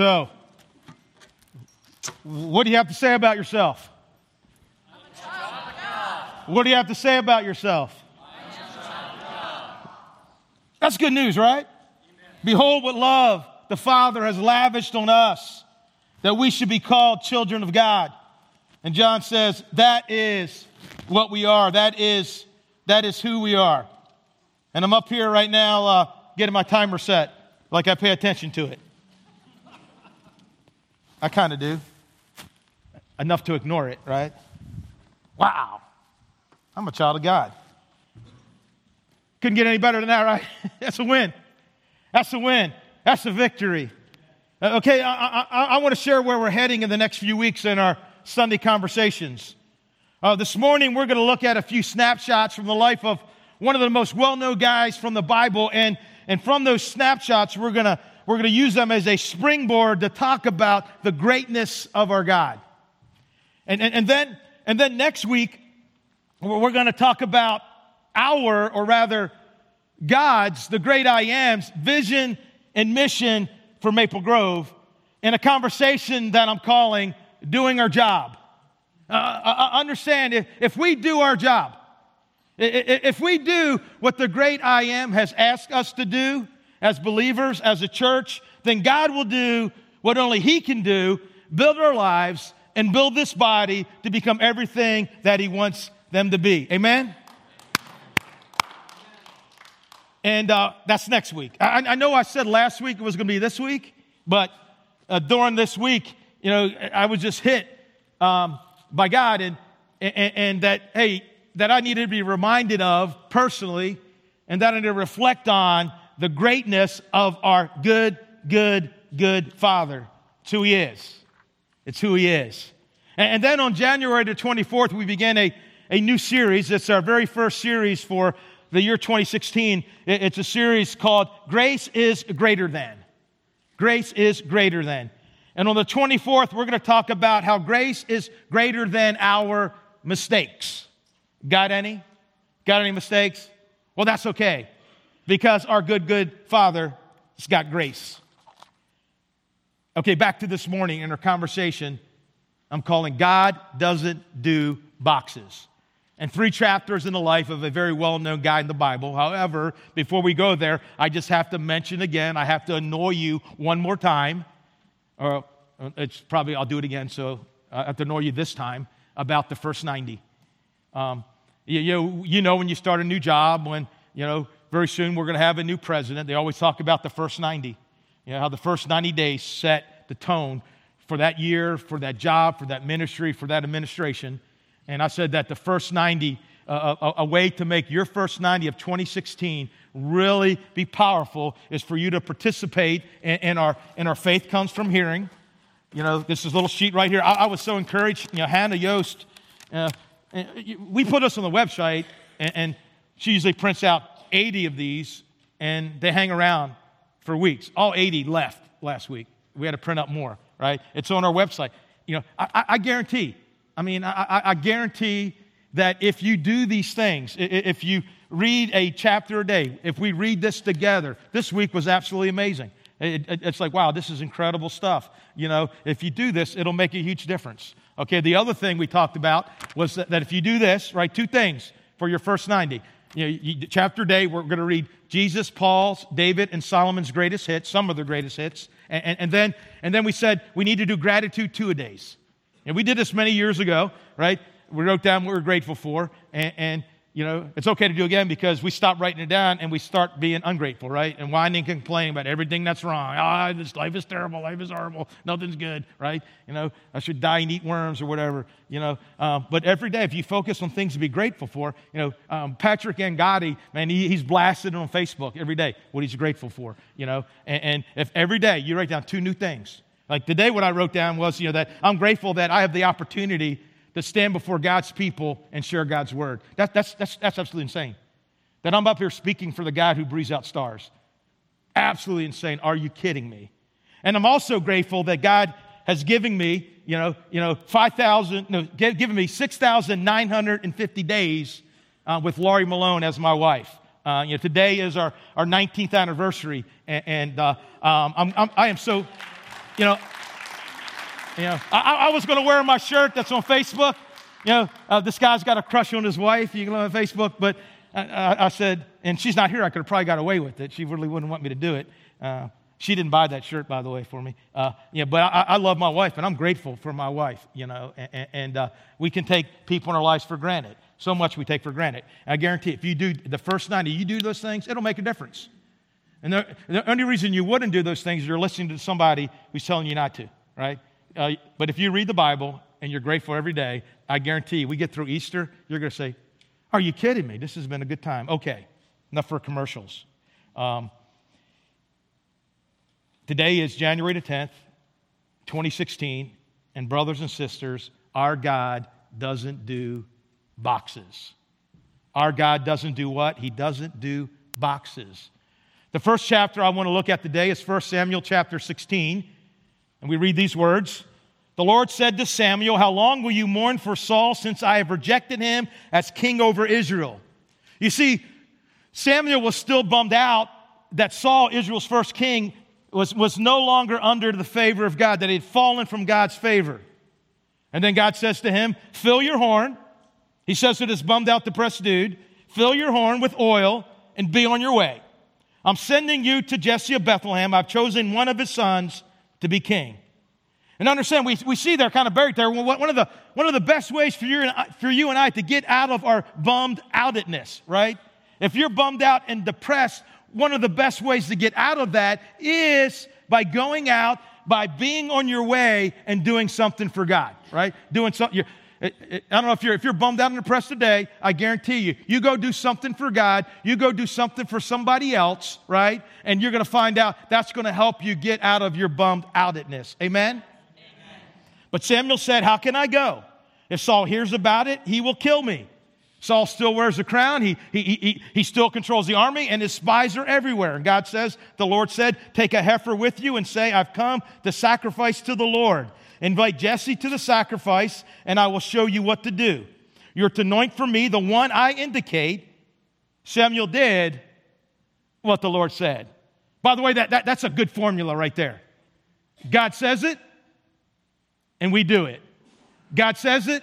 So, what do you have to say about yourself? What do you have to say about yourself? That's good news, right? Behold, what love the Father has lavished on us, that we should be called children of God. And John says, that is what we are. That is, that is who we are. And I'm up here right now uh, getting my timer set, like I pay attention to it. I kind of do. Enough to ignore it, right? Wow. I'm a child of God. Couldn't get any better than that, right? That's a win. That's a win. That's a victory. Uh, okay, I, I, I want to share where we're heading in the next few weeks in our Sunday conversations. Uh, this morning, we're going to look at a few snapshots from the life of one of the most well known guys from the Bible. And, and from those snapshots, we're going to we're going to use them as a springboard to talk about the greatness of our God. And, and, and, then, and then next week, we're going to talk about our, or rather, God's, the great I am's vision and mission for Maple Grove in a conversation that I'm calling Doing Our Job. Uh, uh, uh understand, if, if we do our job, if we do what the great I am has asked us to do as believers, as a church, then God will do what only He can do build our lives and build this body to become everything that He wants them to be. Amen? And uh, that's next week. I, I, know I said last week it was going to be this week, but uh, during this week, you know, I was just hit um, by God and, and, and, that, hey, that I needed to be reminded of personally and that I need to reflect on the greatness of our good, good, good Father. It's who He is. It's who He is. And, then on January the 24th, we began a, a new series. It's our very first series for the year 2016. It's a series called Grace is Greater Than. Grace is Greater Than. And on the 24th, we're going to talk about how grace is greater than our mistakes. Got any? Got any mistakes? Well, that's okay because our good, good Father has got grace. Okay, back to this morning in our conversation. I'm calling God Doesn't Do Boxes and three chapters in the life of a very well known guy in the Bible. However, before we go there, I just have to mention again, I have to annoy you one more time. Or uh, it's probably, I'll do it again, so I have to annoy you this time about the first 90. Um, you, you, you know, when you start a new job, when, you know, very soon we're going to have a new president, they always talk about the first 90. You know, how the first 90 days set the tone for that year, for that job, for that ministry, for that administration. And I said that the first 90, uh, a, a, way to make your first 90 of 2016 really be powerful is for you to participate in, in our, in our Faith Comes From Hearing. You know, this is a little sheet right here. I, I was so encouraged. You know, Hannah Yost, uh, we put us on the website, and, and she usually prints out 80 of these, and they hang around for weeks. All 80 left last week. We had to print out more, right? It's on our website. You know, I, I guarantee I mean, I, I, guarantee that if you do these things, if you read a chapter a day, if we read this together, this week was absolutely amazing. It, it, it's like, wow, this is incredible stuff. You know, if you do this, it'll make a huge difference. Okay, the other thing we talked about was that, that if you do this, right, two things for your first 90. You know, you, chapter day, we're going to read Jesus, Paul's, David, and Solomon's greatest hits, some of their greatest hits. And, and, and, then, and then we said we need to do gratitude two a days. And we did this many years ago, right? We wrote down what we're grateful for. And, and, you know, it's okay to do again because we stop writing it down and we start being ungrateful, right? And whining complaining about everything that's wrong. Ah, this life is terrible. Life is horrible. Nothing's good, right? You know, I should die and eat worms or whatever, you know. Um, but every day, if you focus on things to be grateful for, you know, um, Patrick Angotti, man, he, he's blasted on Facebook every day what he's grateful for, you know. And, and if every day you write down two new things, like today, what I wrote down was, you know, that I'm grateful that I have the opportunity to stand before God's people and share God's word. That, that's, that's, that's absolutely insane. That I'm up here speaking for the God who breathes out stars. Absolutely insane. Are you kidding me? And I'm also grateful that God has given me, you know, you know, 5,000, no, given me 6,950 days uh, with Laurie Malone as my wife. Uh, you know, today is our, our 19th anniversary, and, and uh, um, I'm, I'm, I am so you know, you know, I, I was going to wear my shirt that's on Facebook. You know, uh, this guy's got a crush on his wife. You can look on Facebook, but I, I, I, said, and she's not here. I could have probably got away with it. She really wouldn't want me to do it. Uh, she didn't buy that shirt, by the way, for me. Uh, yeah, but I, I, love my wife, and I'm grateful for my wife. You know, and, and uh, we can take people in our lives for granted. So much we take for granted. I guarantee, if you do the first 90, you do those things, it'll make a difference. And the, the only reason you wouldn't do those things is you're listening to somebody who's telling you not to, right? Uh, but if you read the Bible and you're grateful every day, I guarantee we get through Easter, you're going to say, Are you kidding me? This has been a good time. Okay, enough for commercials. Um, Today is January the 10th, 2016, and brothers and sisters, our God doesn't do boxes. Our God doesn't do what? He doesn't do boxes. The first chapter I want to look at today is 1 Samuel chapter 16, and we read these words. The Lord said to Samuel, How long will you mourn for Saul since I have rejected him as king over Israel? You see, Samuel was still bummed out that Saul, Israel's first king, was, was no longer under the favor of God, that he had fallen from God's favor. And then God says to him, Fill your horn. He says to this bummed out, depressed dude, Fill your horn with oil and be on your way. I'm sending you to Jesse of Bethlehem. I've chosen one of his sons to be king. And understand, we, we see there kind of buried there, one of the, one of the best ways for you, and I, for you and I to get out of our bummed outedness, right? If you're bummed out and depressed, one of the best ways to get out of that is by going out, by being on your way and doing something for God, right? Doing something. I don't know if you're if you're bummed out and depressed today. I guarantee you, you go do something for God. You go do something for somebody else, right? And you're going to find out that's going to help you get out of your bummed outedness. Amen? Amen. But Samuel said, "How can I go? If Saul hears about it, he will kill me." Saul still wears a crown. He, he, he, he still controls the army, and his spies are everywhere. And God says, The Lord said, Take a heifer with you and say, I've come to sacrifice to the Lord. Invite Jesse to the sacrifice, and I will show you what to do. You're to anoint for me the one I indicate. Samuel did what the Lord said. By the way, that, that, that's a good formula right there. God says it, and we do it. God says it,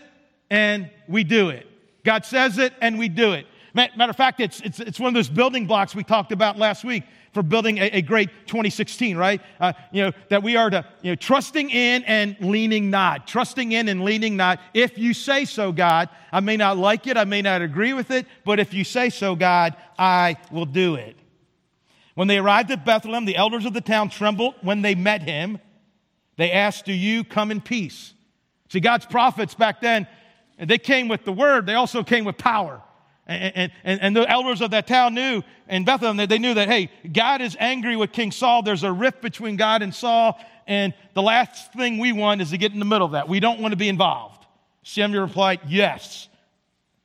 and we do it. God says it and we do it. Matter of fact, it's, it's, it's one of those building blocks we talked about last week for building a, a great 2016, right? Uh, you know, that we are to, you know, trusting in and leaning not. Trusting in and leaning not. If you say so, God, I may not like it, I may not agree with it, but if you say so, God, I will do it. When they arrived at Bethlehem, the elders of the town trembled when they met him. They asked, Do you come in peace? See, God's prophets back then, they came with the word, they also came with power. And, and, and the elders of that town knew, in Bethlehem, that they knew that, hey, God is angry with King Saul. There's a rift between God and Saul. And the last thing we want is to get in the middle of that. We don't want to be involved. Samuel replied, Yes,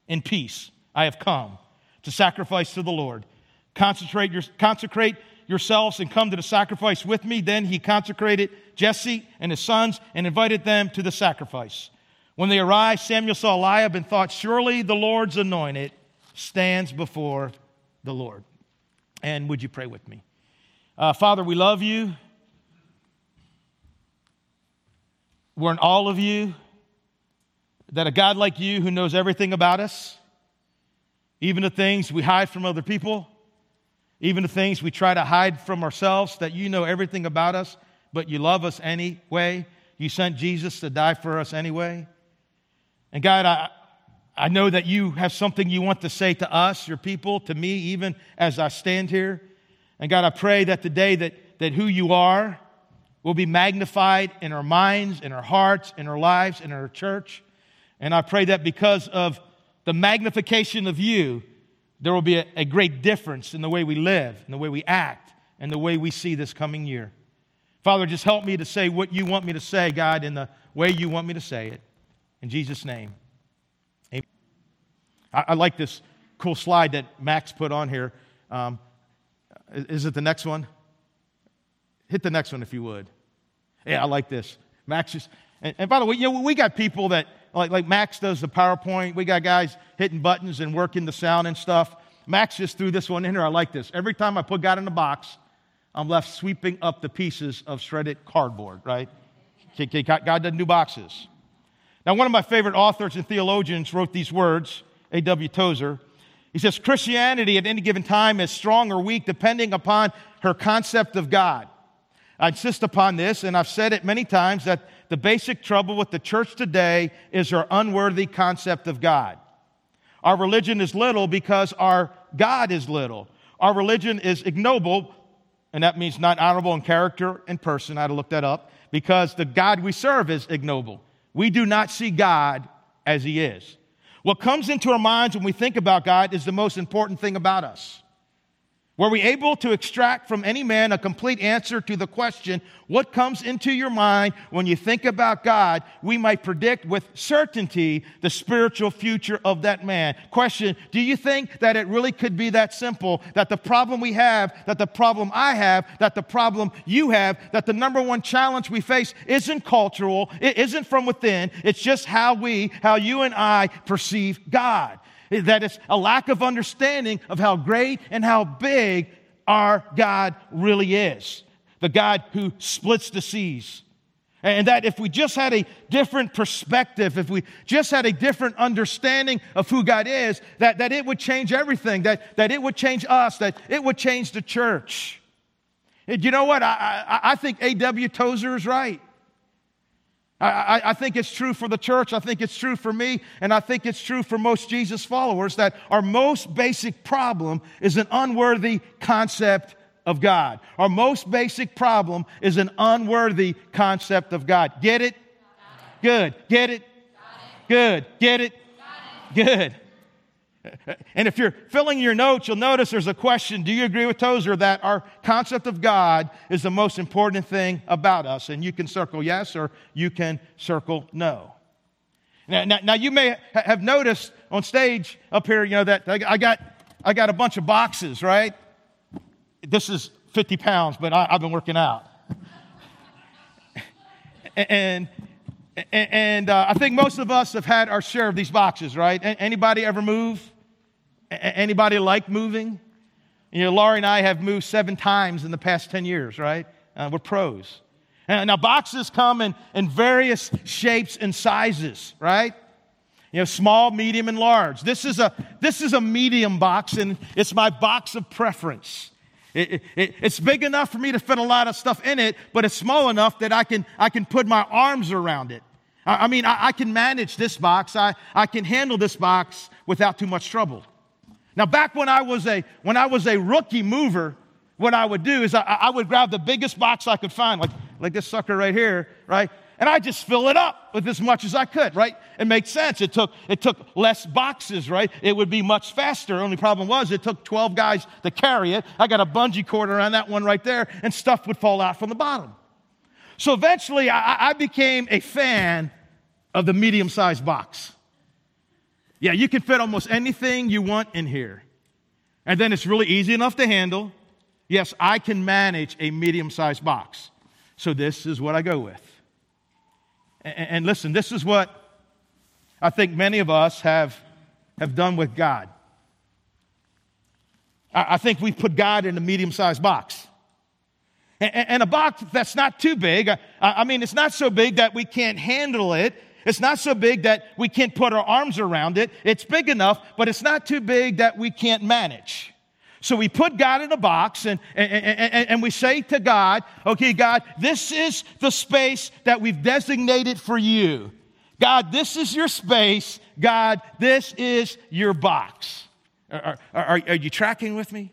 in peace, I have come to sacrifice to the Lord. Concentrate your, consecrate yourselves and come to the sacrifice with me. Then he consecrated Jesse and his sons and invited them to the sacrifice. When they arrived, Samuel saw Eliab and thought, Surely the Lord's anointed stands before the Lord. And would you pray with me? Uh, Father, we love you. We're in all of you. That a God like you who knows everything about us, even the things we hide from other people, even the things we try to hide from ourselves, that you know everything about us, but you love us anyway. You sent Jesus to die for us anyway. And God, I, I know that you have something you want to say to us, your people, to me, even as I stand here. And God, I pray that today that, that who you are will be magnified in our minds, in our hearts, in our lives, in our church. And I pray that because of the magnification of you, there will be a, a great difference in the way we live, in the way we act, and the way we see this coming year. Father, just help me to say what you want me to say, God, in the way you want me to say it. In Jesus' name. I, I like this cool slide that Max put on here. Um, is it the next one? Hit the next one if you would. Yeah, I like this. Max just, and, and by the way, you know, we got people that, like, like Max does the PowerPoint. We got guys hitting buttons and working the sound and stuff. Max just threw this one in here. I like this. Every time I put God in a box, I'm left sweeping up the pieces of shredded cardboard, right? God doesn't do boxes. Now, one of my favorite authors and theologians wrote these words, A.W. Tozer. He says, Christianity at any given time is strong or weak depending upon her concept of God. I insist upon this, and I've said it many times, that the basic trouble with the church today is her unworthy concept of God. Our religion is little because our God is little. Our religion is ignoble, and that means not honorable in character and person. I had to look that up because the God we serve is ignoble. We do not see God as He is. What comes into our minds when we think about God is the most important thing about us. Were we able to extract from any man a complete answer to the question, what comes into your mind when you think about God, we might predict with certainty the spiritual future of that man. Question, do you think that it really could be that simple? That the problem we have, that the problem I have, that the problem you have, that the number one challenge we face isn't cultural, it isn't from within, it's just how we, how you and I perceive God that it's a lack of understanding of how great and how big our God really is. The God who splits the seas. And that if we just had a different perspective, if we just had a different understanding of who God is, that, that it would change everything, that, that it would change us, that it would change the church. And you know what? I, I, I think A.W. Tozer is right. I, I, think it's true for the church. I think it's true for me. And I think it's true for most Jesus followers that our most basic problem is an unworthy concept of God. Our most basic problem is an unworthy concept of God. Get it? Good. Get it? Good. Get it? Good. And if you're filling your notes, you'll notice there's a question. Do you agree with Tozer that our concept of God is the most important thing about us? And you can circle yes or you can circle no. Now, now, now you may have noticed on stage up here, you know, that I got, I got a bunch of boxes, right? This is 50 pounds, but I, have been working out. and and uh, I think most of us have had our share of these boxes, right? Anybody ever move? Anybody like moving? You know, Laurie and I have moved seven times in the past 10 years, right? Uh, we're pros. And now, boxes come in, in various shapes and sizes, right? You know, small, medium, and large. This is a, this is a medium box, and it's my box of preference. It, it, it's big enough for me to fit a lot of stuff in it, but it's small enough that I can, I can put my arms around it. I, I mean, I, I, can manage this box. I, I can handle this box without too much trouble. Now, back when I was a, when I was a rookie mover, what I would do is I, I would grab the biggest box I could find, like, like this sucker right here, right? And I just fill it up with as much as I could, right? It makes sense. It took, it took less boxes, right? It would be much faster. Only problem was it took 12 guys to carry it. I got a bungee cord around that one right there, and stuff would fall out from the bottom. So eventually, I, I became a fan of the medium sized box. Yeah, you can fit almost anything you want in here. And then it's really easy enough to handle. Yes, I can manage a medium sized box. So this is what I go with. And, listen, this is what I think many of us have, have done with God. I, think we put God in a medium sized box. And, a box that's not too big. I mean, it's not so big that we can't handle it it's not so big that we can't put our arms around it. It's big enough, but it's not too big that we can't manage. So we put God in a box and, and, and, and, we say to God, okay, God, this is the space that we've designated for you. God, this is your space. God, this is your box. Are, are, are you tracking with me?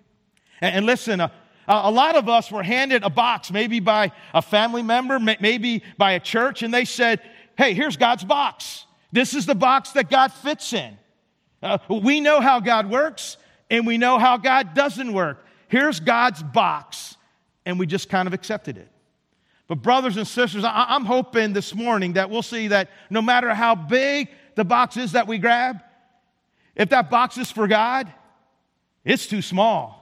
And, and listen, uh, a lot of us were handed a box, maybe by a family member, maybe by a church, and they said, hey, here's God's box. This is the box that God fits in. Uh, we know how God works and we know how God doesn't work. Here's God's box, and we just kind of accepted it. But, brothers and sisters, I- I'm hoping this morning that we'll see that no matter how big the box is that we grab, if that box is for God, it's too small.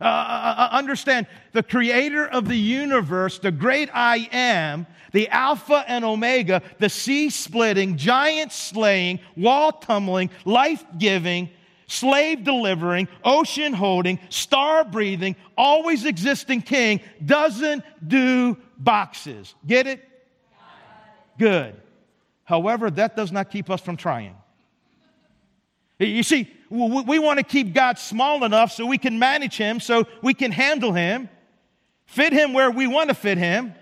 Uh, uh, uh, understand the creator of the universe, the great I am, the Alpha and Omega, the sea splitting, giant slaying, wall tumbling, life giving, slave delivering, ocean holding, star breathing, always existing king doesn't do boxes. Get it? Good. However, that does not keep us from trying. You see, we want to keep God small enough so we can manage him, so we can handle him, fit him where we want to fit him.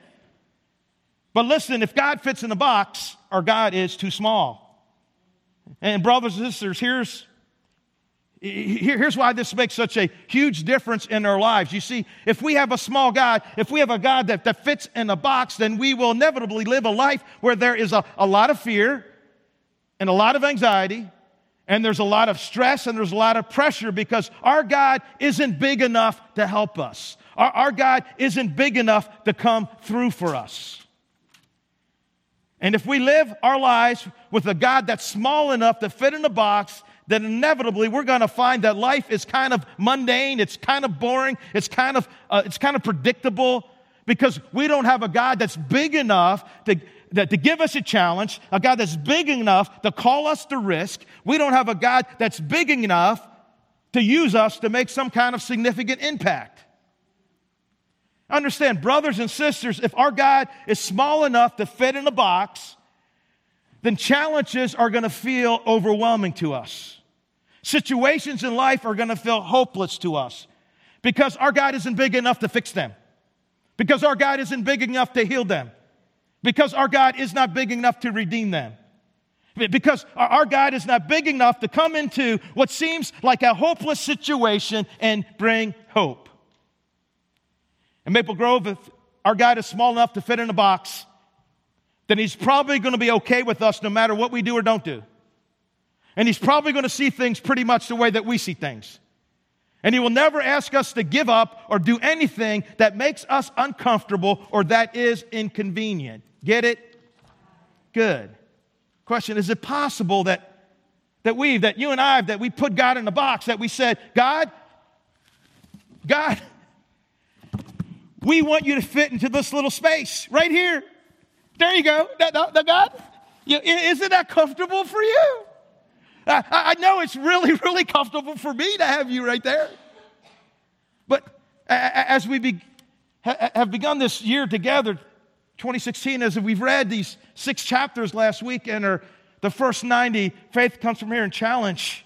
But listen, if God fits in the box, our God is too small. And, brothers and sisters, here's, here's why this makes such a huge difference in our lives. You see, if we have a small God, if we have a God that, that fits in a box, then we will inevitably live a life where there is a, a lot of fear and a lot of anxiety and there's a lot of stress and there's a lot of pressure because our God isn't big enough to help us. Our, our God isn't big enough to come through for us. And if we live our lives with a God that's small enough to fit in a box, then inevitably we're going to find that life is kind of mundane, it's kind of boring, it's kind of, uh, it's kind of predictable because we don't have a God that's big enough to, that to give us a challenge, a God that's big enough to call us to risk. We don't have a God that's big enough to use us to make some kind of significant impact. Understand, brothers and sisters, if our God is small enough to fit in a box, then challenges are going to feel overwhelming to us. Situations in life are going to feel hopeless to us because our God isn't big enough to fix them, because our God isn't big enough to heal them, because our God is not big enough to redeem them. Because our God is not big enough to come into what seems like a hopeless situation and bring hope. In Maple Grove, if our God is small enough to fit in a box, then He's probably going to be okay with us no matter what we do or don't do. And He's probably going to see things pretty much the way that we see things. And he will never ask us to give up or do anything that makes us uncomfortable or that is inconvenient. Get it? Good. Question Is it possible that, that we, that you and I, that we put God in a box, that we said, God, God, we want you to fit into this little space right here. There you go. That God, you, isn't that comfortable for you? I, I know it's really, really comfortable for me to have you right there. But as we be, have begun this year together, 2016, as we've read these six chapters last week and are the first 90, Faith Comes From Here and Challenge.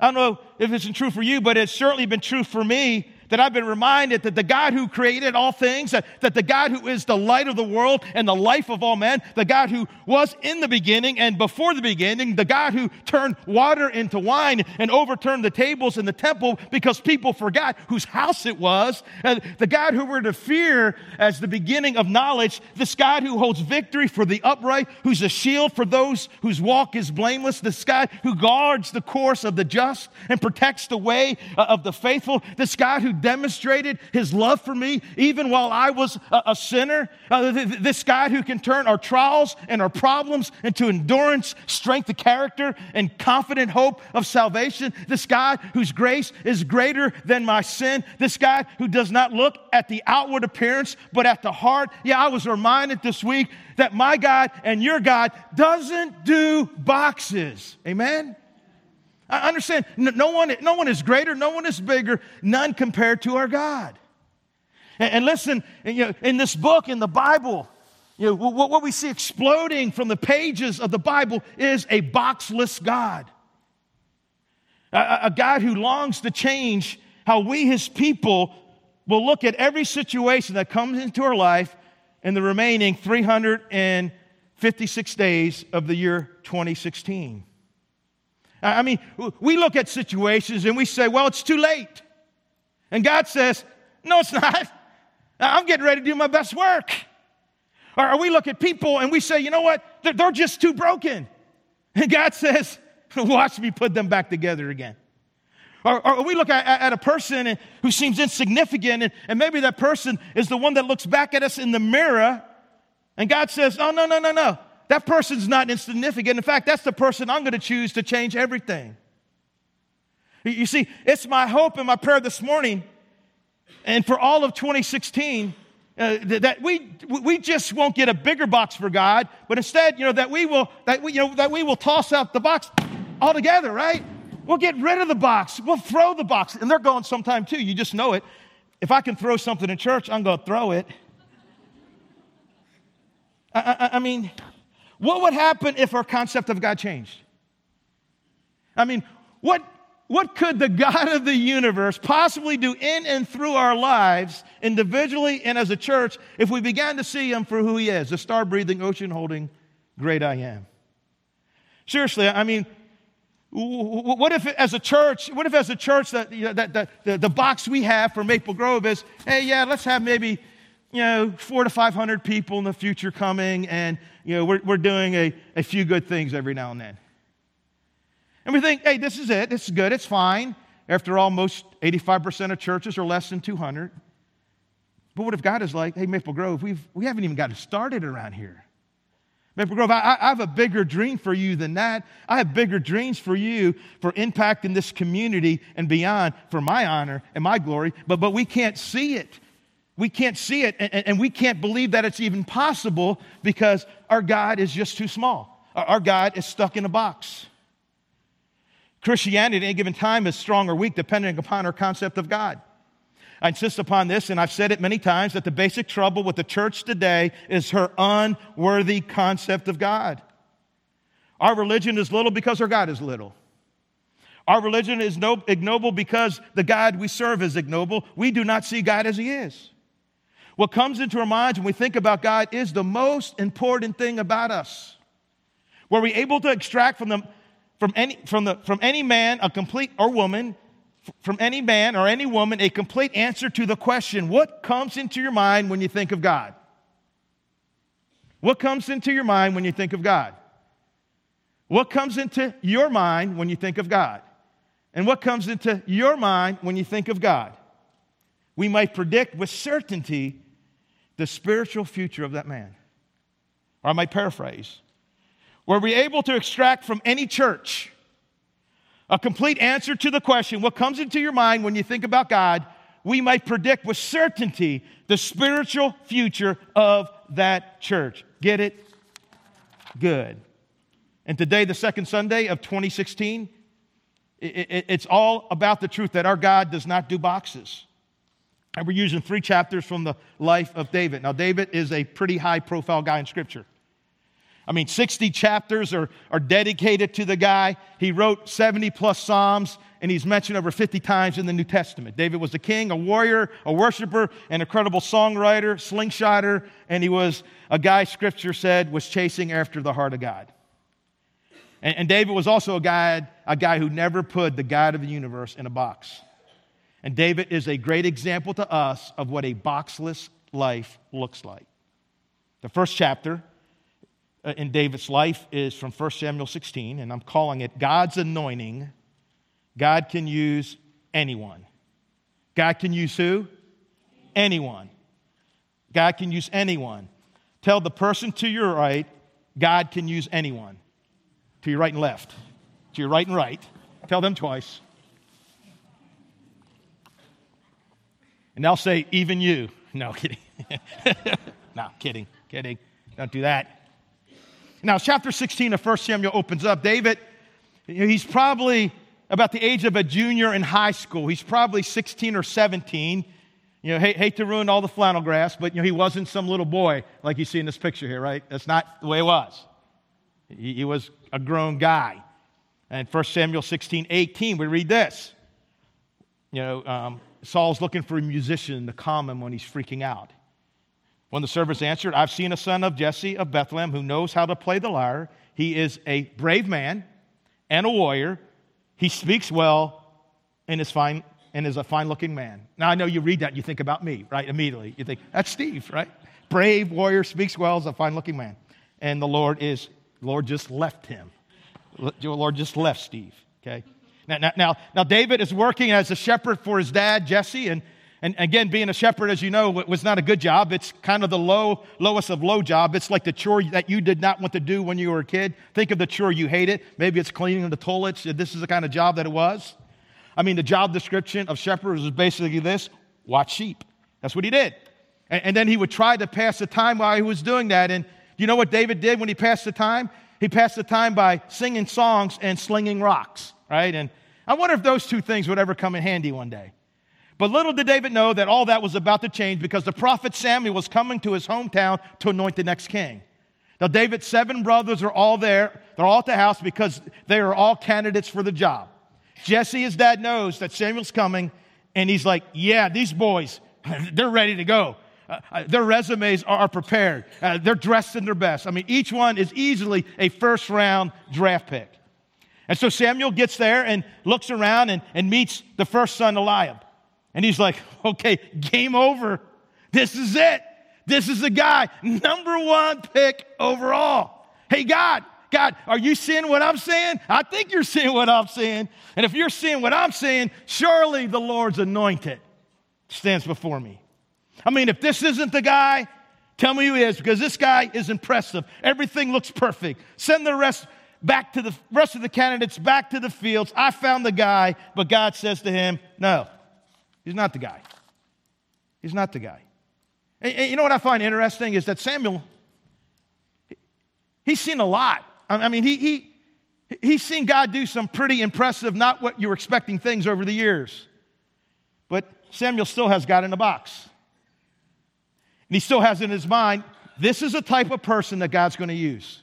I don't know if it's true for you, but it's certainly been true for me that I've been reminded that the God who created all things, that, that the God who is the light of the world and the life of all men, the God who was in the beginning and before the beginning, the God who turned water into wine and overturned the tables in the temple because people forgot whose house it was, and the God who we're to fear as the beginning of knowledge, this God who holds victory for the upright, who's a shield for those whose walk is blameless, this God who guards the course of the just and protects the way uh, of the faithful, this God who demonstrated his love for me even while I was a, a sinner. Uh, th- this God who can turn our trials and our problems into endurance, strength of character, and confident hope of salvation. This God whose grace is greater than my sin. This God who does not look at the outward appearance, but at the heart. Yeah, I was reminded this week that my God and your God doesn't do boxes. Amen? I understand no one, no one is greater, no one is bigger, none compared to our God. And, and listen, you know, in this book, in the Bible, you know, what, what we see exploding from the pages of the Bible is a boxless God. A, a God who longs to change how we, his people, will look at every situation that comes into our life in the remaining 356 days of the year 2016. I mean, we look at situations and we say, well, it's too late. And God says, no, it's not. I'm getting ready to do my best work. Or we look at people and we say, you know what? They're just too broken. And God says, watch me put them back together again. Or, or we look at, at, a person who seems insignificant, and, and maybe that person is the one that looks back at us in the mirror, and God says, oh, no, no, no, no that person's not insignificant. In fact, that's the person I'm going to choose to change everything. You see, it's my hope and my prayer this morning and for all of 2016 uh, that we, we just won't get a bigger box for God, but instead, you know, that we will, that we, you know, that we will toss out the box altogether, right? We'll get rid of the box. We'll throw the box. And they're going sometime too. You just know it. If I can throw something in church, I'm going to throw it. I, I, I mean, what would happen if our concept of God changed? I mean, what, what could the God of the universe possibly do in and through our lives, individually and as a church, if we began to see Him for who He is, the star breathing, ocean holding, great I am? Seriously, I mean, what if, as a church, what if, as a church, that, you know, that, that the, the box we have for Maple Grove is, hey, yeah, let's have maybe, you know, four to 500 people in the future coming, and, you know, we're, we're doing a, a few good things every now and then. And we think, hey, this is it. This is good. It's fine. After all, most 85% of churches are less than 200. But what if God is like, hey, Maple Grove, we've, we haven't even got it started around here. Maple Grove, I, I, have a bigger dream for you than that. I have bigger dreams for you for impact in this community and beyond for my honor and my glory, but, but we can't see it. We can't see it, and, and we can't believe that it's even possible because our God is just too small. Our, our God is stuck in a box. Christianity at any given time is strong or weak depending upon our concept of God. I insist upon this, and I've said it many times, that the basic trouble with the church today is her unworthy concept of God. Our religion is little because our God is little. Our religion is no, ignoble because the God we serve is ignoble. We do not see God as He is. What comes into our minds when we think about God is the most important thing about us. Were we able to extract from the from any, from, the, from any man, a complete, or woman, from any man or any woman, a complete answer to the question what comes into your mind when you think of God? What comes into your mind when you think of God? What comes into your mind when you think of God? And what comes into your mind when you think of God? We might predict with certainty the spiritual future of that man. Or I might paraphrase were we able to extract from any church a complete answer to the question, what comes into your mind when you think about God, we might predict with certainty the spiritual future of that church. Get it? Good. And today, the second Sunday of 2016, it's all about the truth that our God does not do boxes. And we're using three chapters from the life of David. Now, David is a pretty high profile guy in Scripture. I mean, 60 chapters are, are dedicated to the guy. He wrote 70 plus Psalms, and he's mentioned over 50 times in the New Testament. David was a king, a warrior, a worshiper, an incredible songwriter, slingshotter, and he was a guy, scripture said, was chasing after the heart of God. And, and David was also a guy, a guy who never put the God of the universe in a box. And David is a great example to us of what a boxless life looks like. The first chapter, uh, in David's life is from 1 Samuel 16, and I'm calling it God's anointing. God can use anyone. God can use who? Anyone. God can use anyone. Tell the person to your right, God can use anyone. To your right and left. To your right and right. Tell them twice. And they'll say, even you. No, kidding. no, kidding, kidding. Don't do that. Now, chapter 16 of 1 Samuel opens up. David, he's probably about the age of a junior in high school. He's probably 16 or 17. You know, hate, hate to ruin all the flannel graph, but you know, he wasn't some little boy like you see in this picture here, right? That's not the way it was. He, he was a grown guy. And 1 Samuel 16, 18, we read this. You know, um, Saul's looking for a musician to calm him when he's freaking out. When the servants answered, I've seen a son of Jesse of Bethlehem who knows how to play the lyre. He is a brave man and a warrior. He speaks well and is fine and is a fine looking man. Now I know you read that and you think about me, right? Immediately. You think, that's Steve, right? Brave warrior, speaks well, is a fine looking man. And the Lord is, the Lord just left him. Lord just left Steve. Okay. Now, now, now, David is working as a shepherd for his dad, Jesse, and and again, being a shepherd, as you know, was not a good job. It's kind of the low, lowest of low job. It's like the chore that you did not want to do when you were a kid. Think of the chore you hated. Maybe it's cleaning the toilets. This is the kind of job that it was. I mean, the job description of shepherds is basically this watch sheep. That's what he did. And, and then he would try to pass the time while he was doing that. And you know what David did when he passed the time? He passed the time by singing songs and slinging rocks, right? And I wonder if those two things would ever come in handy one day. But little did David know that all that was about to change because the prophet Samuel was coming to his hometown to anoint the next king. Now, David's seven brothers are all there. They're all at the house because they are all candidates for the job. Jesse, his dad, knows that Samuel's coming, and he's like, Yeah, these boys, they're ready to go. Uh, uh, their resumes are, prepared. Uh, they're dressed in their best. I mean, each one is easily a first round draft pick. And so Samuel gets there and looks around and, and meets the first son, Eliab. And he's like, okay, game over. This is it. This is the guy, number one pick overall. Hey, God, God, are you seeing what I'm saying? I think you're seeing what I'm seeing. And if you're seeing what I'm seeing, surely the Lord's anointed stands before me. I mean, if this isn't the guy, tell me who is, because this guy is impressive. Everything looks perfect. Send the rest back to the rest of the candidates back to the fields. I found the guy, but God says to him, No, he's not the guy. He's not the guy. And, you know what I find interesting is that Samuel, he's seen a lot. I mean, he, he, he's seen God do some pretty impressive, not what you were expecting things over the years. But Samuel still has God in a box. And he still has in his mind, this is a type of person that God's going to use.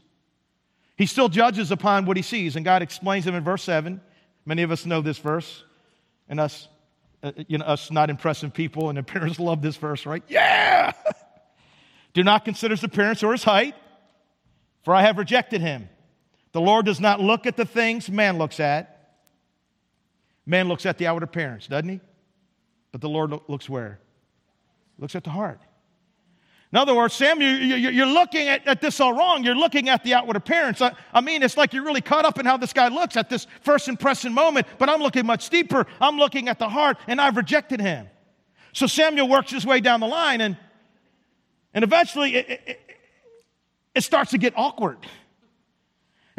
He still judges upon what he sees, and God explains him in verse 7. Many of us know this verse, and us uh, you know, us not impressive people, and parents love this verse, right? Yeah! Do not consider his appearance or his height, for I have rejected him. The Lord does not look at the things man looks at. Man looks at the outward appearance, doesn't he? But the Lord looks where? Looks at the heart. In other words, Sam, you're looking at this all wrong. You're looking at the outward appearance. I mean, it's like you're really caught up in how this guy looks at this first impression moment, but I'm looking much deeper. I'm looking at the heart, and I've rejected him. So Samuel works his way down the line, and, and eventually it, it, it starts to get awkward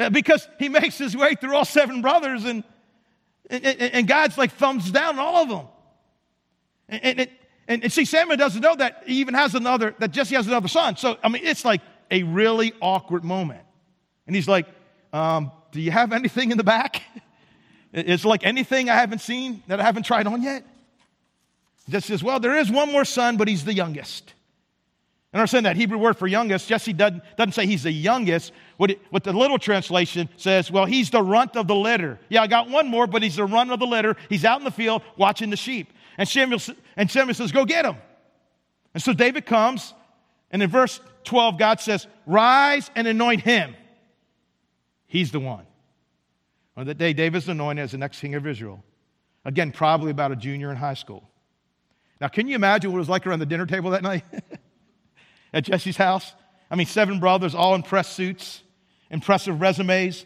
uh, because he makes his way through all seven brothers, and, and, and God's like thumbs down all of them. And, and, and, and see, Samuel doesn't know that he even has another, that Jesse has another son. So, I mean, it's like a really awkward moment. And he's like, um, Do you have anything in the back? It's like anything I haven't seen that I haven't tried on yet. Jesse says, Well, there is one more son, but he's the youngest. And I'm saying that Hebrew word for youngest, Jesse doesn't, doesn't say he's the youngest. What, it, what the little translation says, well, he's the runt of the litter. Yeah, I got one more, but he's the runt of the litter. He's out in the field watching the sheep. And Samuel, and Samuel says, Go get him. And so David comes, and in verse 12, God says, Rise and anoint him. He's the one. On that day, David's anointed as the next king of Israel. Again, probably about a junior in high school. Now, can you imagine what it was like around the dinner table that night at Jesse's house? I mean, seven brothers, all in press suits, impressive resumes,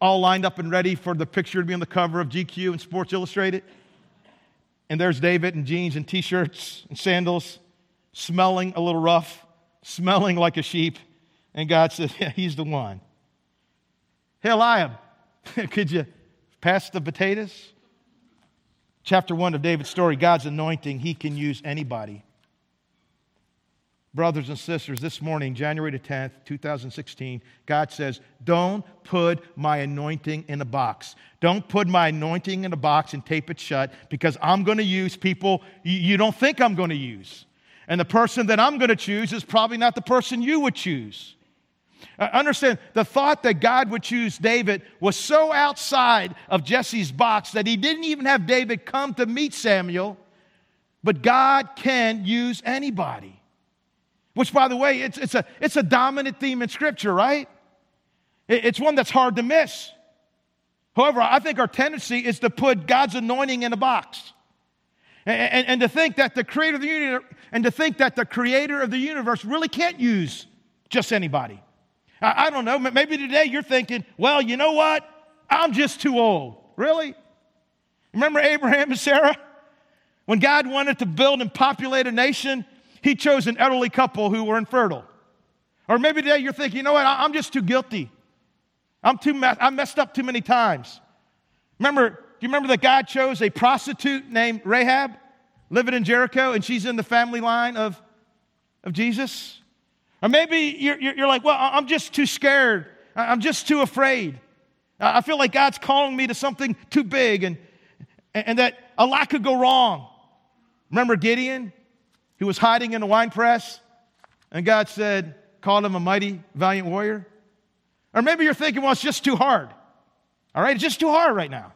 all lined up and ready for the picture to be on the cover of GQ and Sports Illustrated. And there's David in jeans and t shirts and sandals, smelling a little rough, smelling like a sheep. And God said, Yeah, he's the one. Hey, Eliab, could you pass the potatoes? Chapter one of David's story God's anointing, he can use anybody brothers and sisters, this morning, January the 10th, 2016, God says, Don't put my anointing in a box. Don't put my anointing in a box and tape it shut because I'm going to use people you don't think I'm going to use. And the person that I'm going to choose is probably not the person you would choose. Uh, understand, the thought that God would choose David was so outside of Jesse's box that he didn't even have David come to meet Samuel, but God can use anybody. Which, by the way, it's, it's, a, it's a dominant theme in Scripture, right? It's one that's hard to miss. However, I think our tendency is to put God's anointing in a box. And, and, and, to think that the creator of the universe and to think that the creator of the universe really can't use just anybody. I, I don't know. Maybe today you're thinking, well, you know what? I'm just too old. Really? Remember Abraham and Sarah? When God wanted to build and populate a nation, he chose an elderly couple who were infertile. Or maybe today you're thinking, you know what, I'm just too guilty. I'm too mess- I messed up too many times. Remember, do you remember that God chose a prostitute named Rahab living in Jericho and she's in the family line of, of Jesus? Or maybe you're, you're like, well, I'm just too scared. I'm just too afraid. I feel like God's calling me to something too big. And, and, and that a lot could go wrong. Remember Gideon? He was hiding in the wine press, and God said, called him a mighty, valiant warrior. Or maybe you're thinking, well, it's just too hard. All right, it's just too hard right now.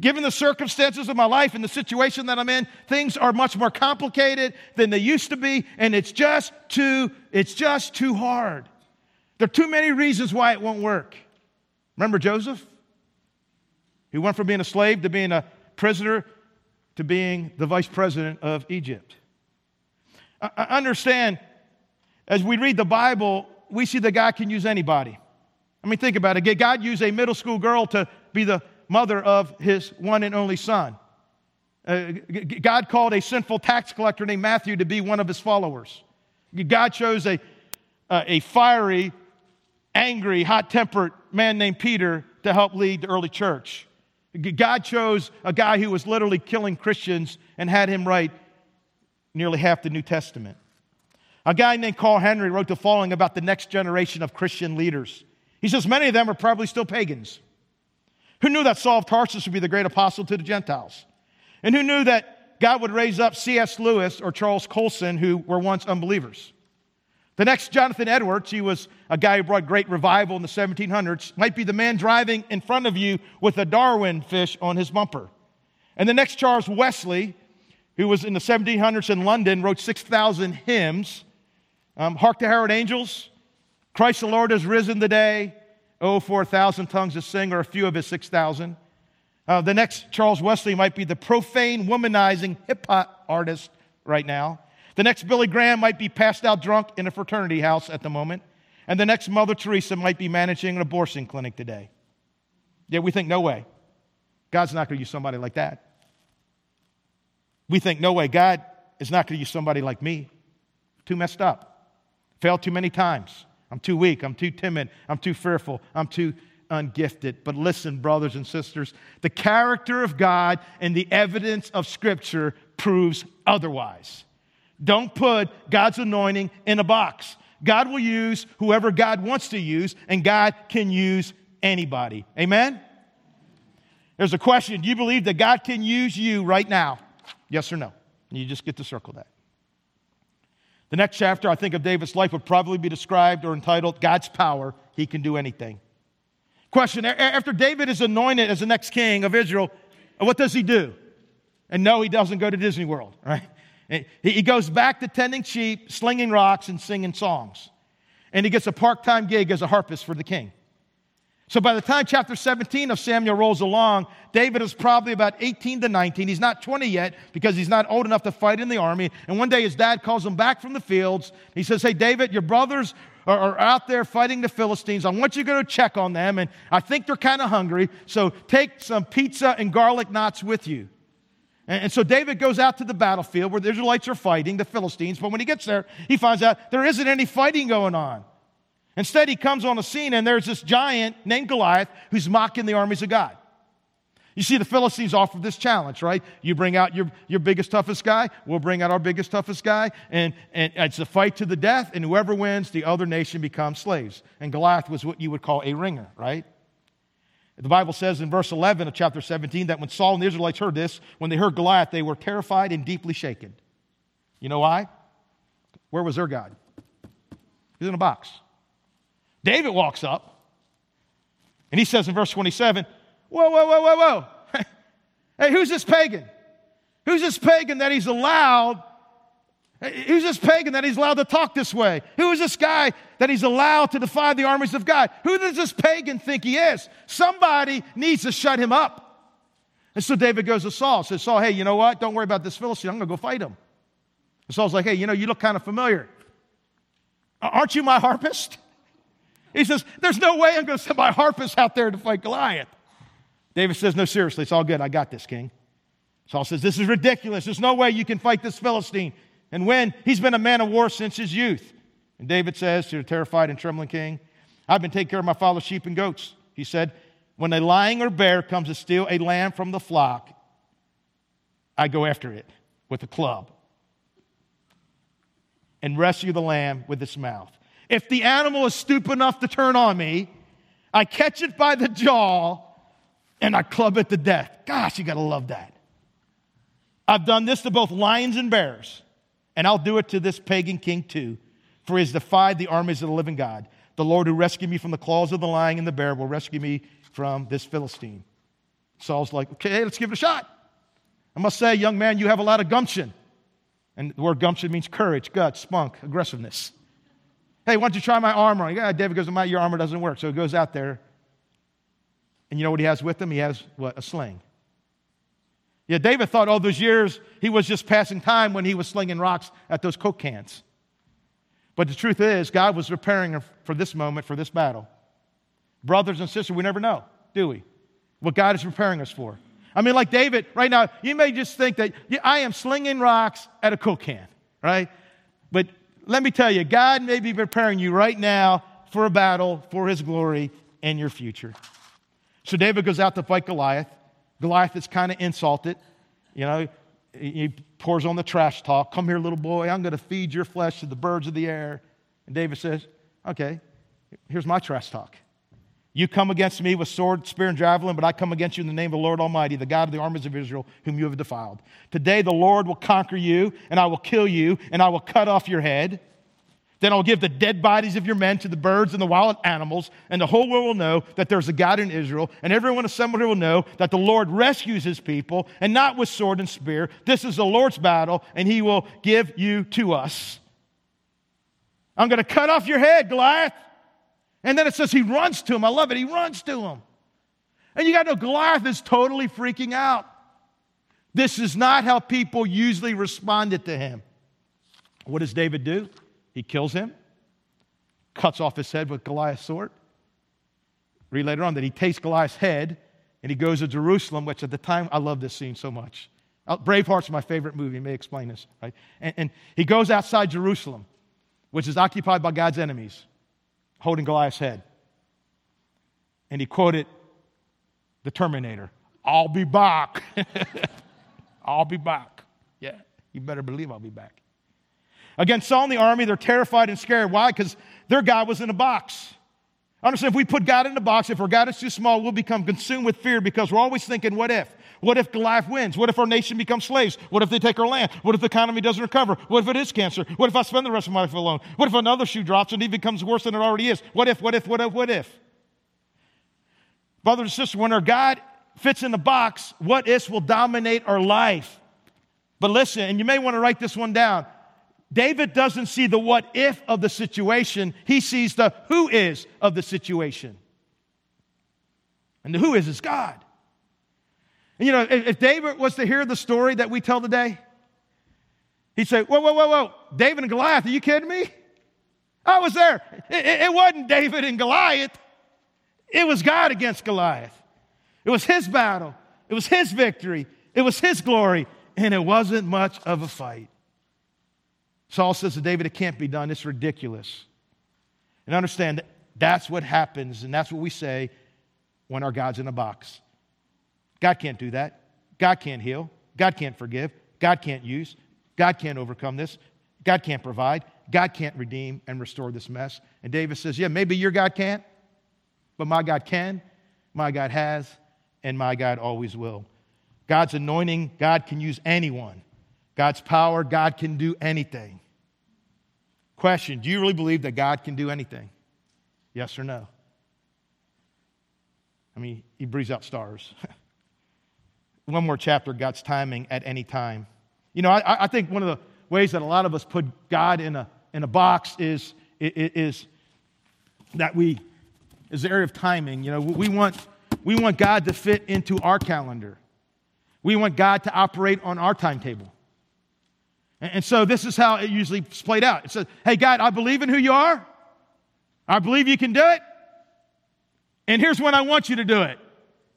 Given the circumstances of my life and the situation that I'm in, things are much more complicated than they used to be, and it's just too, it's just too hard. There are too many reasons why it won't work. Remember Joseph? He went from being a slave to being a prisoner to being the vice president of Egypt. I understand, as we read the Bible, we see that God can use anybody. I mean, think about it. God used a middle school girl to be the mother of his one and only son. Uh, God called a sinful tax collector named Matthew to be one of his followers. God chose a, uh, a fiery, angry, hot tempered man named Peter to help lead the early church. God chose a guy who was literally killing Christians and had him write nearly half the New Testament. A guy named Carl Henry wrote the following about the next generation of Christian leaders. He says, Many of them are probably still pagans. Who knew that Saul of Tarsus would be the great apostle to the Gentiles? And who knew that God would raise up C.S. Lewis or Charles Colson, who were once unbelievers? The next Jonathan Edwards, he was a guy who brought great revival in the 1700s, might be the man driving in front of you with a Darwin fish on his bumper. And the next Charles Wesley, who was in the 1700s in London, wrote 6,000 hymns. Um, Hark the Herald Angels, Christ the Lord has risen today. Oh, for a thousand tongues to sing, or a few of his 6,000. Uh, the next Charles Wesley might be the profane, womanizing hip hop artist right now. The next Billy Graham might be passed out drunk in a fraternity house at the moment. And the next Mother Teresa might be managing an abortion clinic today. Yeah, we think, no way. God's not going to use somebody like that. We think, no way. God is not going to use somebody like me. Too messed up. Failed too many times. I'm too weak. I'm too timid. I'm too fearful. I'm too ungifted. But listen, brothers and sisters, the character of God and the evidence of Scripture proves otherwise. Don't put God's anointing in a box. God will use whoever God wants to use, and God can use anybody. Amen? There's a question Do you believe that God can use you right now? Yes or no? You just get to circle that. The next chapter, I think, of David's life would probably be described or entitled God's Power. He can do anything. Question After David is anointed as the next king of Israel, what does he do? And no, he doesn't go to Disney World, right? He goes back to tending sheep, slinging rocks, and singing songs. And he gets a part time gig as a harpist for the king. So by the time chapter 17 of Samuel rolls along, David is probably about 18 to 19. He's not 20 yet because he's not old enough to fight in the army. And one day his dad calls him back from the fields. He says, Hey, David, your brothers are, are out there fighting the Philistines. I want you to go check on them. And I think they're kind of hungry. So take some pizza and garlic knots with you. And, and so David goes out to the battlefield where the Israelites are fighting the Philistines. But when he gets there, he finds out there isn't any fighting going on. Instead, he comes on the scene and there's this giant named Goliath who's mocking the armies of God. You see, the Philistines offer this challenge, right? You bring out your, your biggest, toughest guy, we'll bring out our biggest, toughest guy, and, and it's a fight to the death, and whoever wins, the other nation becomes slaves. And Goliath was what you would call a ringer, right? The Bible says in verse 11 of chapter 17 that when Saul and the Israelites heard this, when they heard Goliath, they were terrified and deeply shaken. You know why? Where was their God? He's in a box. David walks up and he says in verse 27, Whoa, whoa, whoa, whoa, whoa. hey, who's this pagan? Who's this pagan that he's allowed? Who's this pagan that he's allowed to talk this way? Who is this guy that he's allowed to defy the armies of God? Who does this pagan think he is? Somebody needs to shut him up. And so David goes to Saul, says, Saul, hey, you know what? Don't worry about this Philistine. I'm going to go fight him. And Saul's like, hey, you know, you look kind of familiar. Aren't you my harpist? He says, There's no way I'm going to send my harpist out there to fight Goliath. David says, No, seriously, it's all good. I got this, king. Saul says, This is ridiculous. There's no way you can fight this Philistine. And when he's been a man of war since his youth. And David says to the terrified and trembling king, I've been taking care of my father's sheep and goats. He said, When a lion or bear comes to steal a lamb from the flock, I go after it with a club and rescue the lamb with its mouth. If the animal is stupid enough to turn on me, I catch it by the jaw and I club it to death. Gosh, you got to love that. I've done this to both lions and bears, and I'll do it to this pagan king too, for he has defied the armies of the living God. The Lord who rescued me from the claws of the lion and the bear will rescue me from this Philistine. Saul's like, okay, let's give it a shot. I must say, young man, you have a lot of gumption. And the word gumption means courage, guts, spunk, aggressiveness. Hey, why don't you try my armor? Yeah, David goes, my, your armor doesn't work. So he goes out there. And you know what he has with him? He has what? A sling. Yeah, David thought all those years he was just passing time when he was slinging rocks at those Coke cans. But the truth is, God was preparing him for this moment, for this battle. Brothers and sisters, we never know, do we? What God is preparing us for. I mean, like David, right now, you may just think that yeah, I am slinging rocks at a Coke can, right? But let me tell you, God may be preparing you right now for a battle for his glory and your future. So David goes out to fight Goliath. Goliath is kind of insulted. You know, he pours on the trash talk. Come here, little boy. I'm going to feed your flesh to the birds of the air. And David says, Okay, here's my trash talk. You come against me with sword, spear, and javelin, but I come against you in the name of the Lord Almighty, the God of the armies of Israel, whom you have defiled. Today the Lord will conquer you, and I will kill you, and I will cut off your head. Then I'll give the dead bodies of your men to the birds and the wild animals, and the whole world will know that there's a God in Israel, and everyone assembled here will know that the Lord rescues his people, and not with sword and spear. This is the Lord's battle, and he will give you to us. I'm going to cut off your head, Goliath. And then it says he runs to him. I love it. He runs to him. And you got to know Goliath is totally freaking out. This is not how people usually responded to him. What does David do? He kills him, cuts off his head with Goliath's sword. Read later on that he takes Goliath's head and he goes to Jerusalem, which at the time, I love this scene so much. Uh, Braveheart's my favorite movie, may explain this, right? And, and he goes outside Jerusalem, which is occupied by God's enemies holding Goliath's head. And he quoted the Terminator I'll be back. I'll be back. Yeah, you better believe I'll be back. Against Saul and the army, they're terrified and scared. Why? Because their God was in a box. Understand, if we put God in a box, if our God is too small, we'll become consumed with fear because we're always thinking, what if? What if Goliath wins? What if our nation becomes slaves? What if they take our land? What if the economy doesn't recover? What if it is cancer? What if I spend the rest of my life alone? What if another shoe drops and it becomes worse than it already is? What if, what if, what if, what if? Brothers and sisters, when our God fits in the box, what ifs will dominate our life. But listen, and you may want to write this one down. David doesn't see the what if of the situation, he sees the who is of the situation. And the who is is God. And you know, if, David was to hear the story that we tell today, he'd say, Whoa, whoa, whoa, whoa, David and Goliath, are you kidding me? I was there. It, it, it wasn't David and Goliath, it was God against Goliath. It was his battle, it was his victory, it was his glory, and it wasn't much of a fight. Saul says to David, It can't be done. It's ridiculous. And understand that that's what happens, and that's what we say when our God's in a box. God can't do that. God can't heal. God can't forgive. God can't use. God can't overcome this. God can't provide. God can't redeem and restore this mess. And David says, Yeah, maybe your God can't, but my God can, my God has, and my God always will. God's anointing, God can use anyone. God's power, God can do anything. Question Do you really believe that God can do anything? Yes or no? I mean, he breathes out stars. one more chapter God's timing at any time. You know, I, I, think one of the ways that a lot of us put God in a, in a box is, is that we, is the area of timing. You know, we want, we want God to fit into our calendar, we want God to operate on our timetable. And, and so this is how it usually played out. It says, hey, God, I believe in who you are, I believe you can do it, and here's when I want you to do it.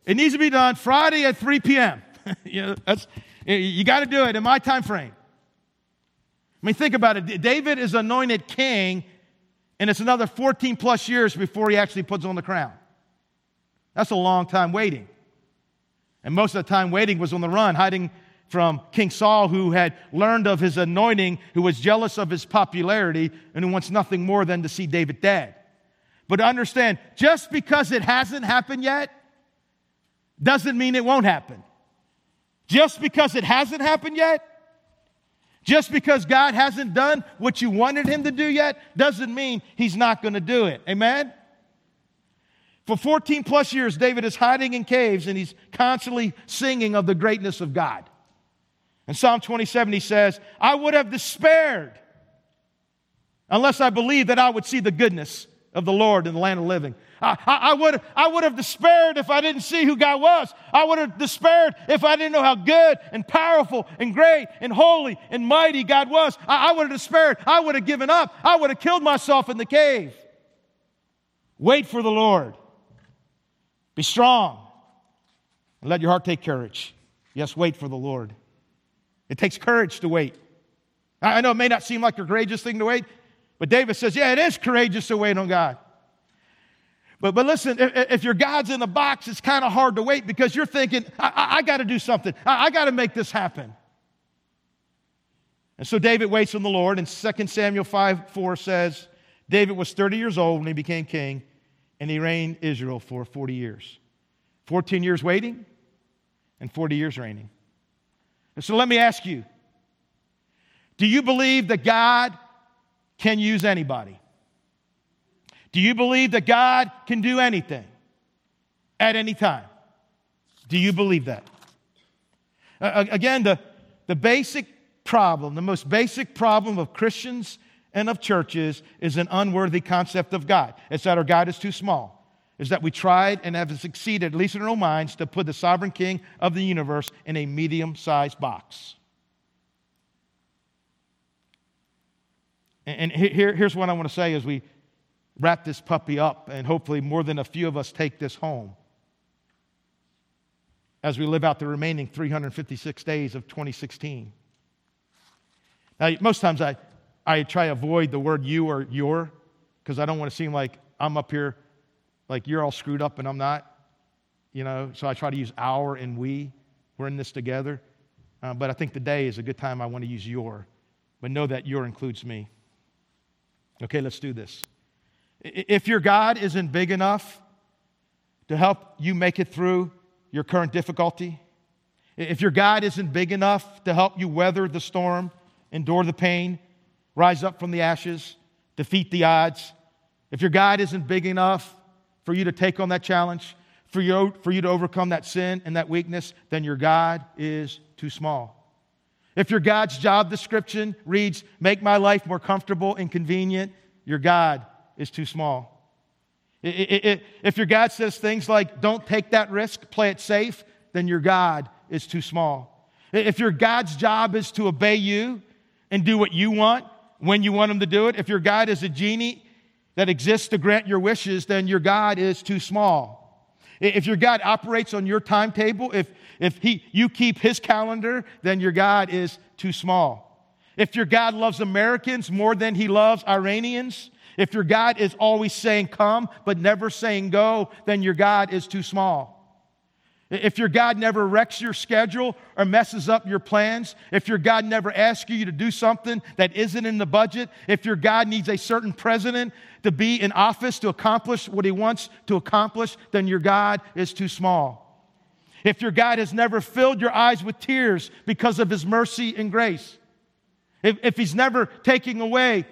It needs to be done Friday at 3 p.m. you know, that's, you got to do it in my time frame. I mean, think about it. David is anointed king, and it's another 14 plus years before he actually puts on the crown. That's a long time waiting. And most of the time waiting was on the run, hiding from King Saul, who had learned of his anointing, who was jealous of his popularity, and who wants nothing more than to see David dead. But understand, just because it hasn't happened yet, doesn't mean it won't happen. Just because it hasn't happened yet, just because God hasn't done what you wanted him to do yet, doesn't mean he's not going to do it. Amen? For 14 plus years, David is hiding in caves and he's constantly singing of the greatness of God. In Psalm 27, he says, I would have despaired unless I believed that I would see the goodness of the Lord in the land of living. I, I, would, I would have despaired if I didn't see who God was. I would have despaired if I didn't know how good and powerful and great and holy and mighty God was. I, I would have despaired. I would have given up. I would have killed myself in the cave. Wait for the Lord. Be strong and let your heart take courage. Yes, wait for the Lord. It takes courage to wait. I know it may not seem like a courageous thing to wait, but David says, yeah, it is courageous to wait on God. But, but listen, if, if your God's in the box, it's kind of hard to wait because you're thinking, I, I, I got to do something. I, I got to make this happen. And so David waits on the Lord, and 2 Samuel 5 4 says, David was 30 years old when he became king, and he reigned Israel for 40 years. 14 years waiting, and 40 years reigning. And so let me ask you do you believe that God can use anybody? Do you believe that God can do anything at any time? Do you believe that? Uh, again, the, the basic problem, the most basic problem of Christians and of churches is an unworthy concept of God. It's that our God is too small. Is that we tried and have succeeded, at least in our own minds, to put the sovereign king of the universe in a medium sized box. And, here, here's what I want to say as we wrap this puppy up, and hopefully more than a few of us take this home as we live out the remaining 356 days of 2016. Now, most times I, I try to avoid the word you or your because I don't want to seem like I'm up here, like you're all screwed up and I'm not. You know, so I try to use our and we. We're in this together. Uh, but I think today is a good time I want to use your. But know that your includes me. Okay, let's do this. If your God isn't big enough to help you make it through your current difficulty, if your God isn't big enough to help you weather the storm, endure the pain, rise up from the ashes, defeat the odds, if your God isn't big enough for you to take on that challenge, for you, for you to overcome that sin and that weakness, then your God is too small. If your God's job description reads, Make my life more comfortable and convenient, your God is too small. If your God says things like, don't take that risk, play it safe, then your God is too small. If your God's job is to obey you and do what you want when you want him to do it, if your God is a genie that exists to grant your wishes, then your God is too small. If your God operates on your timetable, if, if he, you keep his calendar, then your God is too small. If your God loves Americans more than he loves Iranians, if your God is always saying come, but never saying go, then your God is too small. If your God never wrecks your schedule or messes up your plans, if your God never asks you to do something that isn't in the budget, if your God needs a certain president to be in office to accomplish what he wants to accomplish, then your God is too small. If your God has never filled your eyes with tears because of his mercy and grace, if, if he's never taking away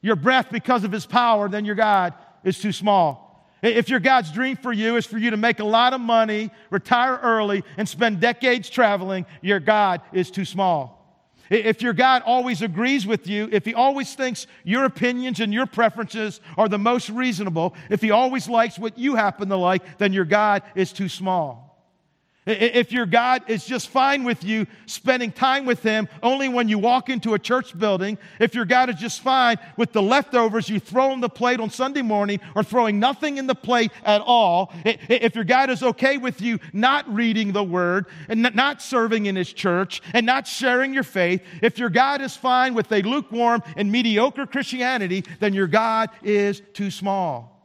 your breath because of his power, then your God is too small. If your God's dream for you is for you to make a lot of money, retire early, and spend decades traveling, your God is too small. If your God always agrees with you, if he always thinks your opinions and your preferences are the most reasonable, if he always likes what you happen to like, then your God is too small. If your God is just fine with you spending time with Him only when you walk into a church building, if your God is just fine with the leftovers you throw on the plate on Sunday morning or throwing nothing in the plate at all, if your God is okay with you not reading the Word and not serving in His church and not sharing your faith, if your God is fine with a lukewarm and mediocre Christianity, then your God is too small.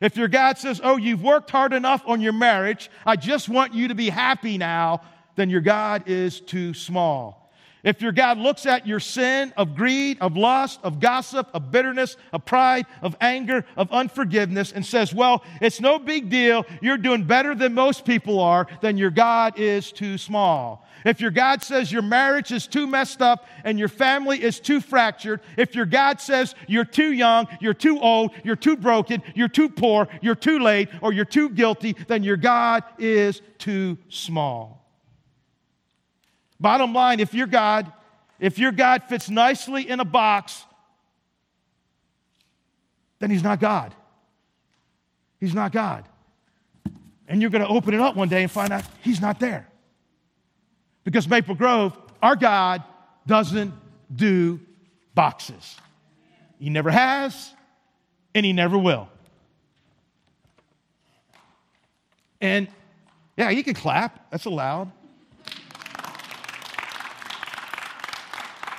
If your God says, Oh, you've worked hard enough on your marriage, I just want you to be happy now, then your God is too small. If your God looks at your sin of greed, of lust, of gossip, of bitterness, of pride, of anger, of unforgiveness, and says, Well, it's no big deal, you're doing better than most people are, then your God is too small. If your God says your marriage is too messed up and your family is too fractured, if your God says you're too young, you're too old, you're too broken, you're too poor, you're too late, or you're too guilty, then your God is too small. Bottom line, if your God, if your God fits nicely in a box, then he's not God. He's not God. And you're going to open it up one day and find out he's not there. Because Maple Grove, our God doesn't do boxes. He never has, and he never will. And yeah, you can clap, that's allowed.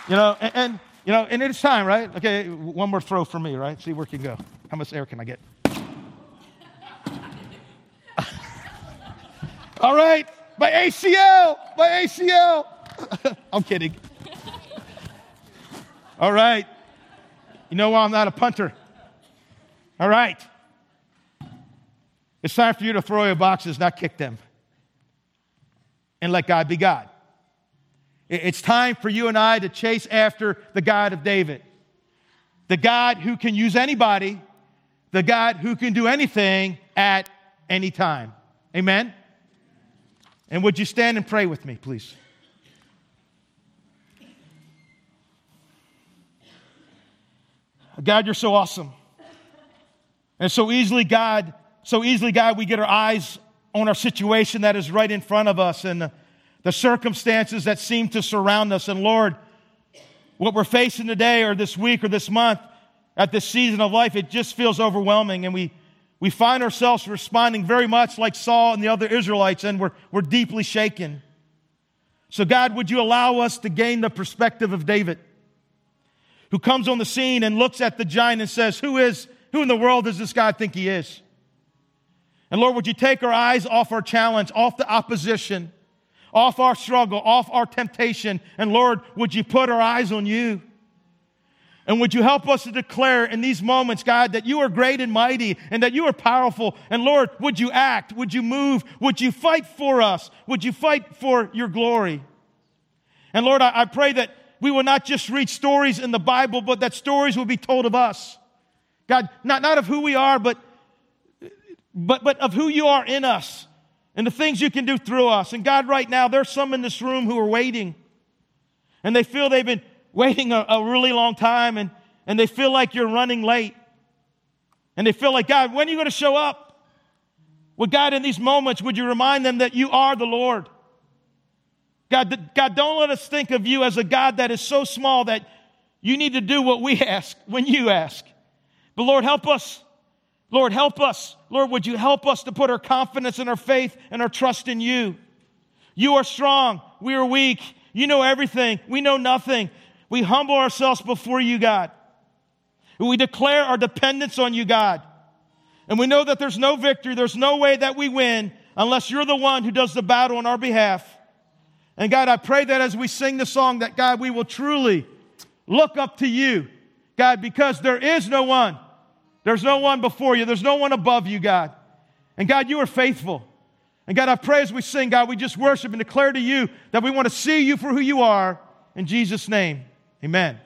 You know, and, and, you know, and it's time, right? Okay, one more throw for me, right? See where it can go. How much air can I get? All right, my ACL, my ACL. I'm kidding. All right. You know why I'm not a punter? All right. It's time for you to throw your boxes, not kick them. And let God be God. It's time for you and I to chase after the God of David. The God who can use anybody, the God who can do anything at any time. Amen? And would you stand and pray with me, please? God, you're so awesome. And so easily, God, so easily, God, we get our eyes on our situation that is right in front of us. And the circumstances that seem to surround us. And Lord, what we're facing today or this week or this month at this season of life, it just feels overwhelming. And we, we find ourselves responding very much like Saul and the other Israelites, and we're, we're deeply shaken. So, God, would you allow us to gain the perspective of David, who comes on the scene and looks at the giant and says, Who is, who in the world does this guy think he is? And Lord, would you take our eyes off our challenge, off the opposition, off our struggle, off our temptation. And Lord, would you put our eyes on you? And would you help us to declare in these moments, God, that you are great and mighty and that you are powerful? And Lord, would you act? Would you move? Would you fight for us? Would you fight for your glory? And Lord, I, I pray that we will not just read stories in the Bible, but that stories will be told of us. God, not, not of who we are, but, but, but of who you are in us and the things you can do through us. And God, right now, there's some in this room who are waiting. And they feel they've been waiting a, a really long time and, and they feel like you're running late. And they feel like, God, when are you going to show up? Well, God, in these moments, would you remind them that you are the Lord? God, God, don't let us think of you as a God that is so small that you need to do what we ask when you ask. But Lord, help us Lord, help us. Lord, would you help us to put our confidence and our faith and our trust in you? You are strong. We are weak. You know everything. We know nothing. We humble ourselves before you, God. We declare our dependence on you, God. And we know that there's no victory, there's no way that we win unless you're the one who does the battle on our behalf. And God, I pray that as we sing the song, that God, we will truly look up to you, God, because there is no one there's no one before you, there's no one above you, God. And God, you are faithful. And God, I pray as we sing, God, we just worship and declare to you that we want to see you for who you are. In Jesus' name, amen.